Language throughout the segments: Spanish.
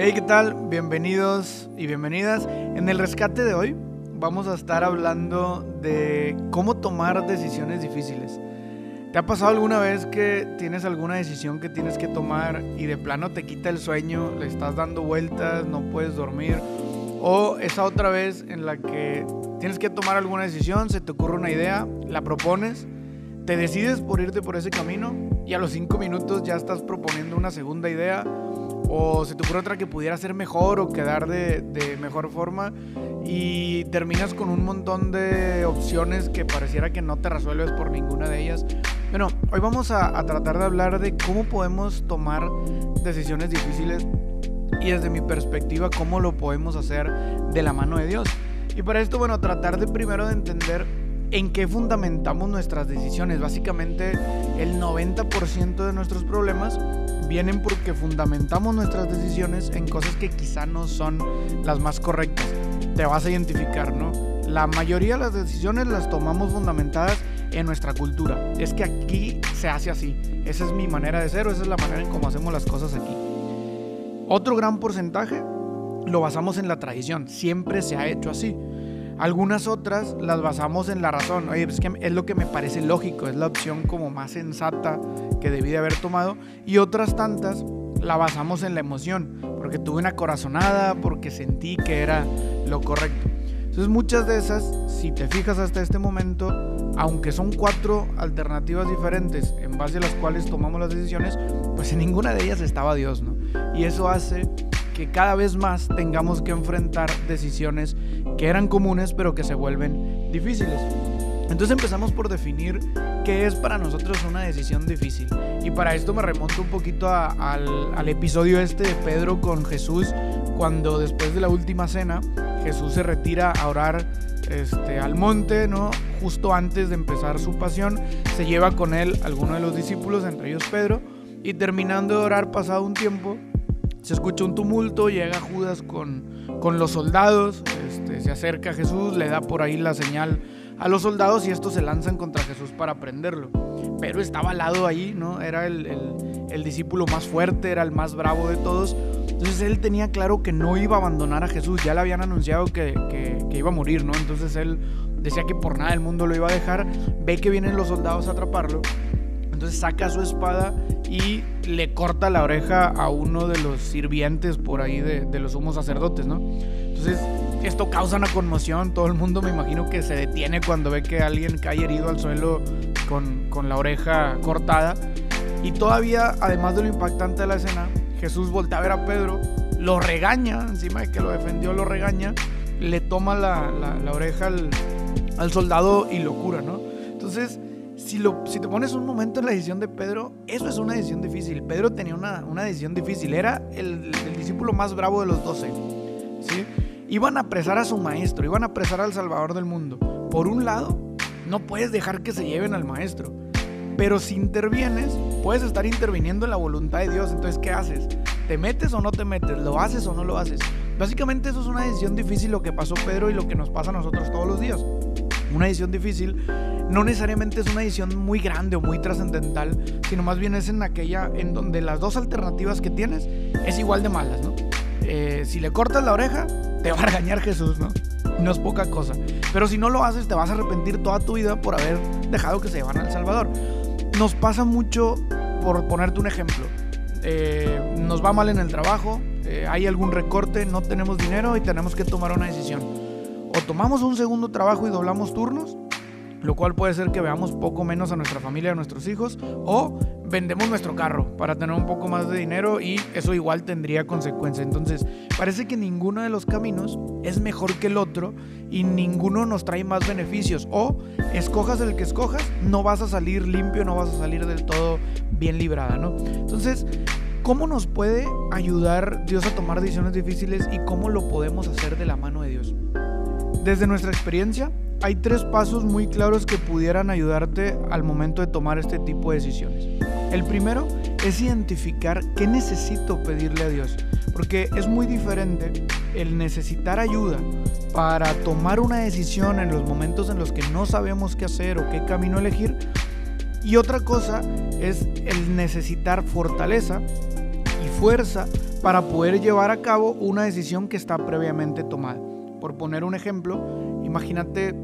Hey, ¿qué tal? Bienvenidos y bienvenidas. En el rescate de hoy vamos a estar hablando de cómo tomar decisiones difíciles. ¿Te ha pasado alguna vez que tienes alguna decisión que tienes que tomar y de plano te quita el sueño, le estás dando vueltas, no puedes dormir? O esa otra vez en la que tienes que tomar alguna decisión, se te ocurre una idea, la propones, te decides por irte por ese camino y a los cinco minutos ya estás proponiendo una segunda idea o se te ocurre otra que pudiera ser mejor o quedar de, mejor forma y terminas con un montón de opciones que pareciera que no te resuelves por ninguna de ellas. Bueno, hoy vamos a, a tratar de hablar de cómo podemos tomar decisiones difíciles y desde mi perspectiva cómo lo podemos hacer de la mano de Dios. Y para esto, bueno, tratar de primero de entender en qué fundamentamos nuestras decisiones. Básicamente el 90% de nuestros problemas vienen porque fundamentamos nuestras decisiones en cosas que quizá no son las más correctas. Te vas a identificar, ¿no? La mayoría de las decisiones las tomamos fundamentadas en nuestra cultura. Es que aquí se hace así. Esa es mi manera de ser o esa es la manera en cómo hacemos las cosas aquí. Otro gran porcentaje lo basamos en la tradición. Siempre se ha hecho así. Algunas otras las basamos en la razón. Oye, es que es lo que me parece lógico, es la opción como más sensata que debí de haber tomado. Y otras tantas la basamos en la emoción, porque tuve una corazonada, porque sentí que era lo correcto. Entonces muchas de esas, si te fijas hasta este momento, aunque son cuatro alternativas diferentes en base a las cuales tomamos las decisiones, pues en ninguna de ellas estaba Dios, ¿no? Y eso hace que cada vez más tengamos que enfrentar decisiones que eran comunes pero que se vuelven difíciles. Entonces empezamos por definir qué es para nosotros una decisión difícil. Y para esto me remonto un poquito al, al, episodio este de Pedro con Jesús, cuando después de la última cena Jesús se retira a orar este, al monte, ¿no? Justo antes de empezar su pasión, se lleva con él alguno de los discípulos, entre ellos Pedro, y terminando de orar pasado un tiempo, se escucha un tumulto, llega Judas con, con los soldados, este, se acerca a Jesús, le da por ahí la señal a los soldados y estos se lanzan contra Jesús para prenderlo. Pero estaba al lado ahí, ¿no? Era el, el, discípulo más fuerte, era el más bravo de todos. Entonces él tenía claro que no iba a abandonar a Jesús, ya le habían anunciado que, que, iba a morir, ¿no? Entonces él decía que por nada del mundo lo iba a dejar, ve que vienen los soldados a atraparlo entonces saca su espada y le corta la oreja a uno de los sirvientes por ahí de, los sumos sacerdotes, ¿no? Entonces esto causa una conmoción, todo el mundo me imagino que se detiene cuando ve que alguien cae herido al suelo con, con la oreja cortada. Y todavía, además de lo impactante de la escena, Jesús voltea a ver a Pedro, lo regaña, encima de que lo defendió, lo regaña, le toma la, la, oreja al, al, soldado y lo cura, ¿no? Entonces, si, lo, si te pones un momento en la decisión de Pedro, eso es una decisión difícil. Pedro tenía una, una decisión difícil. Era el, el, discípulo más bravo de los doce. ¿sí? Iban a apresar a su maestro, iban a apresar al Salvador del mundo. Por un lado, no puedes dejar que se lleven al maestro. Pero si intervienes, puedes estar interviniendo en la voluntad de Dios. Entonces, ¿qué haces? ¿Te metes o no te metes? ¿Lo haces o no lo haces? Básicamente eso es una decisión difícil lo que pasó Pedro y lo que nos pasa a nosotros todos los días. Una decisión difícil no necesariamente es una edición muy grande o muy trascendental, sino más bien es en aquella en donde las dos alternativas que tienes es igual de malas, ¿no? Eh, si le cortas la oreja, te va a regañar Jesús, ¿no? No es poca cosa. Pero si no lo haces, te vas a arrepentir toda tu vida por haber dejado que se llevan al Salvador. Nos pasa mucho, por ponerte un ejemplo, eh, nos va mal en el trabajo, eh, hay algún recorte, no tenemos dinero y tenemos que tomar una decisión. O tomamos un segundo trabajo y doblamos turnos, lo cual puede ser que veamos poco menos a nuestra familia, a nuestros hijos, o vendemos nuestro carro para tener un poco más de dinero y eso igual tendría consecuencias. Entonces, parece que ninguno de los caminos es mejor que el otro y ninguno nos trae más beneficios. O escojas el que escojas, no vas a salir limpio, no vas a salir del todo bien librada, ¿no? Entonces, ¿cómo nos puede ayudar Dios a tomar decisiones difíciles y cómo lo podemos hacer de la mano de Dios? Desde nuestra experiencia, hay tres pasos muy claros que pudieran ayudarte al momento de tomar este tipo de decisiones. El primero es identificar qué necesito pedirle a Dios, porque es muy diferente el necesitar ayuda para tomar una decisión en los momentos en los que no sabemos qué hacer o qué camino elegir, y otra cosa es el necesitar fortaleza y fuerza para poder llevar a cabo una decisión que está previamente tomada. Por poner un ejemplo, imagínate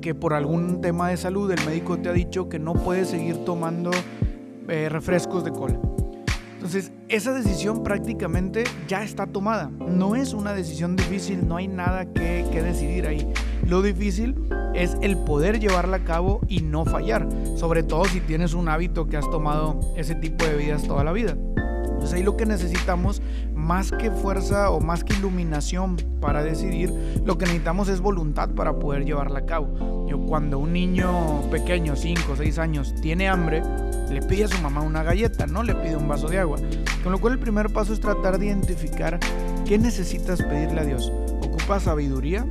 que por algún tema de salud el médico te ha dicho que no puedes seguir tomando eh, refrescos de cola. Entonces, esa decisión prácticamente ya está tomada. No es una decisión difícil, no hay nada que, que, decidir ahí. Lo difícil es el poder llevarla a cabo y no fallar, sobre todo si tienes un hábito que has tomado ese tipo de vidas toda la vida. Entonces ahí lo que necesitamos, más que fuerza o más que iluminación para decidir, lo que necesitamos es voluntad para poder llevarla a cabo. Yo cuando un niño pequeño, 5 o 6 años, tiene hambre, le pide a su mamá una galleta, no le pide un vaso de agua. Con lo cual el primer paso es tratar de identificar qué necesitas pedirle a Dios. ¿Ocupas sabiduría?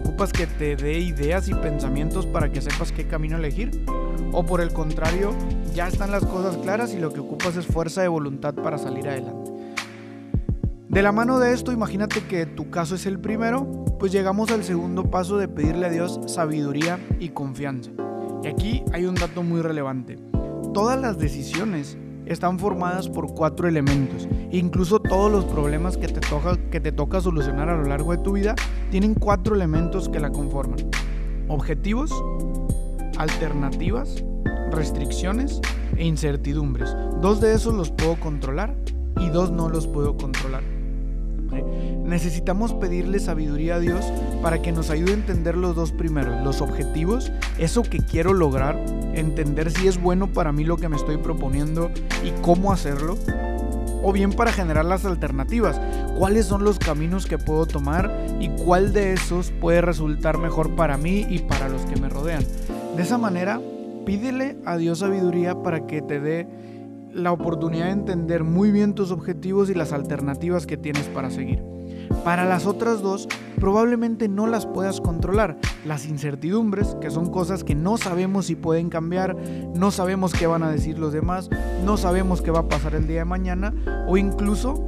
¿Ocupas que te dé ideas y pensamientos para que sepas qué camino elegir? ¿O por el contrario, ya están las cosas claras y lo que ocupas es fuerza de voluntad para salir adelante. De la mano de esto, imagínate que tu caso es el primero, pues llegamos al segundo paso de pedirle a Dios sabiduría y confianza. Y aquí hay un dato muy relevante. Todas las decisiones están formadas por cuatro elementos. Incluso todos los problemas que te, toca, que te toca solucionar a lo largo de tu vida tienen cuatro elementos que la conforman. Objetivos, alternativas, restricciones e incertidumbres. Dos de esos los puedo controlar y dos no los puedo controlar. Necesitamos pedirle sabiduría a Dios para que nos ayude a entender los dos primeros, los objetivos, eso que quiero lograr, entender si es bueno para mí lo que me estoy proponiendo y cómo hacerlo, o bien para generar las alternativas, cuáles son los caminos que puedo tomar y cuál de esos puede resultar mejor para mí y para los que me rodean. De esa manera Pídele a Dios sabiduría para que te dé la oportunidad de entender muy bien tus objetivos y las alternativas que tienes para seguir. Para las otras dos, probablemente no las puedas controlar. Las incertidumbres, que son cosas que no sabemos si pueden cambiar, no sabemos qué van a decir los demás, no sabemos qué va a pasar el día de mañana, o incluso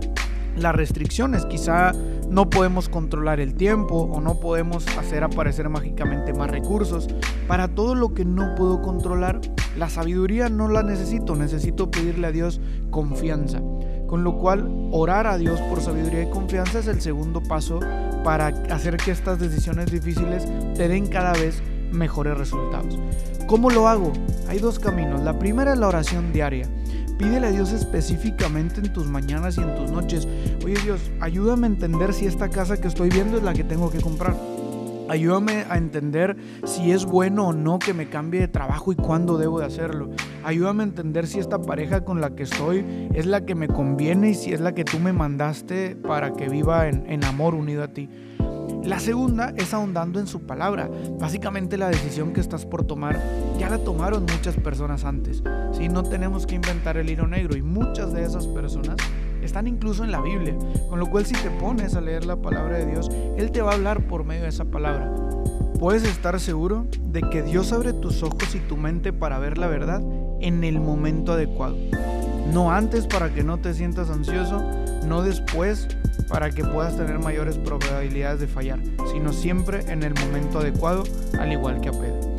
las restricciones. Quizá no podemos controlar el tiempo o no podemos hacer aparecer mágicamente más recursos. Para todo lo que no puedo controlar, la sabiduría no la necesito, necesito pedirle a Dios confianza. Con lo cual, orar a Dios por sabiduría y confianza es el segundo paso para hacer que estas decisiones difíciles te den cada vez mejores resultados. ¿Cómo lo hago? Hay dos caminos. La primera es la oración diaria. Pídele a Dios específicamente en tus mañanas y en tus noches. Oye Dios, ayúdame a entender si esta casa que estoy viendo es la que tengo que comprar. Ayúdame a entender si es bueno o no que me cambie de trabajo y cuándo debo de hacerlo. Ayúdame a entender si esta pareja con la que estoy es la que me conviene y si es la que tú me mandaste para que viva en, en amor unido a ti. La segunda es ahondando en su palabra. Básicamente la decisión que estás por tomar ya la tomaron muchas personas antes. ¿sí? No tenemos que inventar el hilo negro y muchas de esas personas están incluso en la Biblia. Con lo cual si te pones a leer la palabra de Dios, Él te va a hablar por medio de esa palabra. Puedes estar seguro de que Dios abre tus ojos y tu mente para ver la verdad en el momento adecuado. No antes para que no te sientas ansioso, no después para que puedas tener mayores probabilidades de fallar, sino siempre en el momento adecuado, al igual que a Pedro.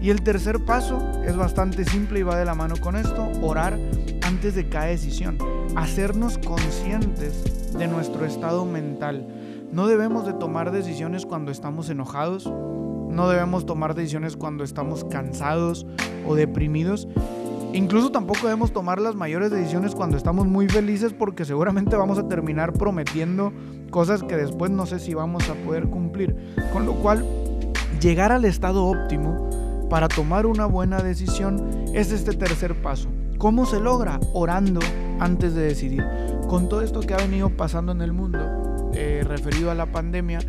Y el tercer paso es bastante simple y va de la mano con esto, orar antes de cada decisión, hacernos conscientes de nuestro estado mental. No debemos de tomar decisiones cuando estamos enojados, no debemos tomar decisiones cuando estamos cansados o deprimidos, Incluso tampoco debemos tomar las mayores decisiones cuando estamos muy felices porque seguramente vamos a terminar prometiendo cosas que después no sé si vamos a poder cumplir. Con lo cual, llegar al estado óptimo para tomar una buena decisión es este tercer paso. ¿Cómo se logra? Orando antes de decidir. Con todo esto que ha venido pasando en el mundo, eh, referido a la pandemia,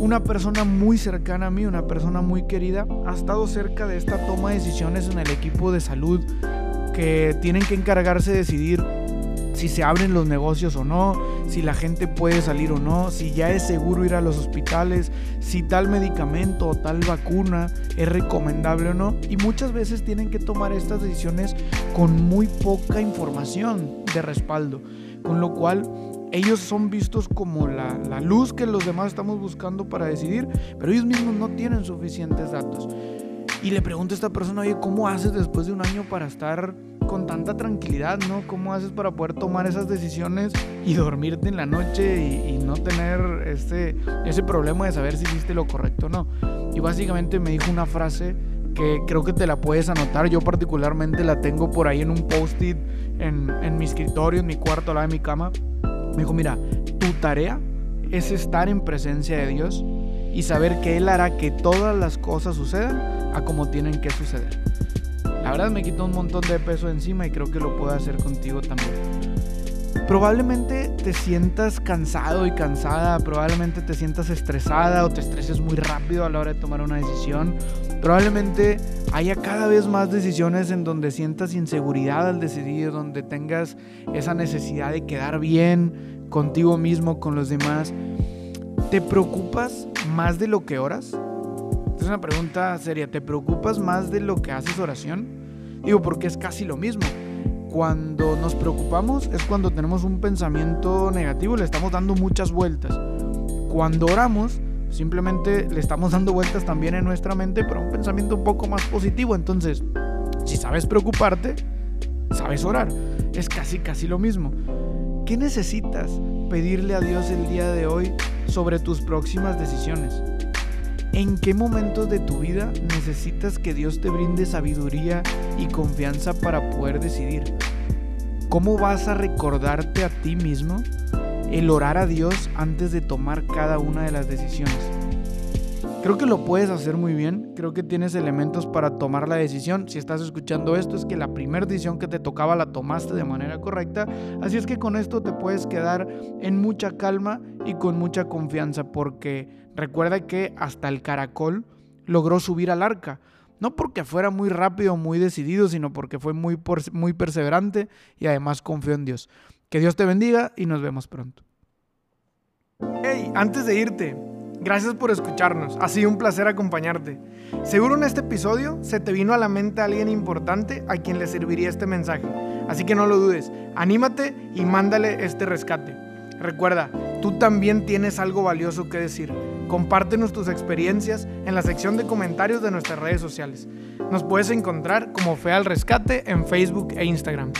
una persona muy cercana a mí, una persona muy querida, ha estado cerca de esta toma de decisiones en el equipo de salud que tienen que encargarse de decidir si se abren los negocios o no, si la gente puede salir o no, si ya es seguro ir a los hospitales, si tal medicamento o tal vacuna es recomendable o no. Y muchas veces tienen que tomar estas decisiones con muy poca información de respaldo, con lo cual ellos son vistos como la, luz que los demás estamos buscando para decidir, pero ellos mismos no tienen suficientes datos. Y le pregunto a esta persona, oye, ¿cómo haces después de un año para estar con tanta tranquilidad, ¿no? ¿Cómo haces para poder tomar esas decisiones y dormirte en la noche y, no tener este, ese problema de saber si hiciste lo correcto o no? Y básicamente me dijo una frase que creo que te la puedes anotar. Yo particularmente la tengo por ahí en un post-it en, en mi escritorio, en mi cuarto, al lado de mi cama. Me dijo, mira, tu tarea es estar en presencia de Dios y saber que Él hará que todas las cosas sucedan a como tienen que suceder. La verdad me quitó un montón de peso encima y creo que lo puedo hacer contigo también. Probablemente te sientas cansado y cansada, probablemente te sientas estresada o te estreses muy rápido a la hora de tomar una decisión. Probablemente haya cada vez más decisiones en donde sientas inseguridad al decidir, donde tengas esa necesidad de quedar bien contigo mismo, con los demás. ¿Te preocupas más de lo que oras? es una pregunta seria. ¿Te preocupas más de lo que haces oración? Digo, porque es casi lo mismo. Cuando nos preocupamos es cuando tenemos un pensamiento negativo, le estamos dando muchas vueltas. Cuando oramos, simplemente le estamos dando vueltas también en nuestra mente, pero pensamiento un poco más positivo. Entonces, si sabes preocuparte, sabes orar. Es casi, casi lo mismo. ¿Qué necesitas pedirle a Dios el día de hoy sobre tus próximas decisiones? ¿En qué momentos de tu vida necesitas que Dios te brinde sabiduría y confianza para poder decidir? ¿Cómo vas a recordarte a ti mismo el orar a Dios antes de tomar cada una de las decisiones? Creo que lo puedes hacer muy bien, creo que tienes elementos para tomar la decisión. Si estás escuchando esto es que la primera decisión que te tocaba la tomaste de manera correcta, así es que con esto te puedes quedar en mucha calma y con mucha confianza porque recuerda que hasta el caracol logró subir al arca. No porque fuera muy rápido muy decidido, sino porque fue muy, muy perseverante y además confió en Dios. Que Dios te bendiga y nos vemos pronto. Hey, antes de irte, Gracias por escucharnos, ha sido un placer acompañarte. Seguro en este episodio se te vino a la mente alguien importante a quien le serviría este mensaje, así que no lo dudes, anímate y mándale este rescate. Recuerda, tú también tienes algo valioso que decir. Compártenos tus experiencias en la sección de comentarios de nuestras redes sociales. Nos puedes encontrar como Fe al Rescate en Facebook e Instagram.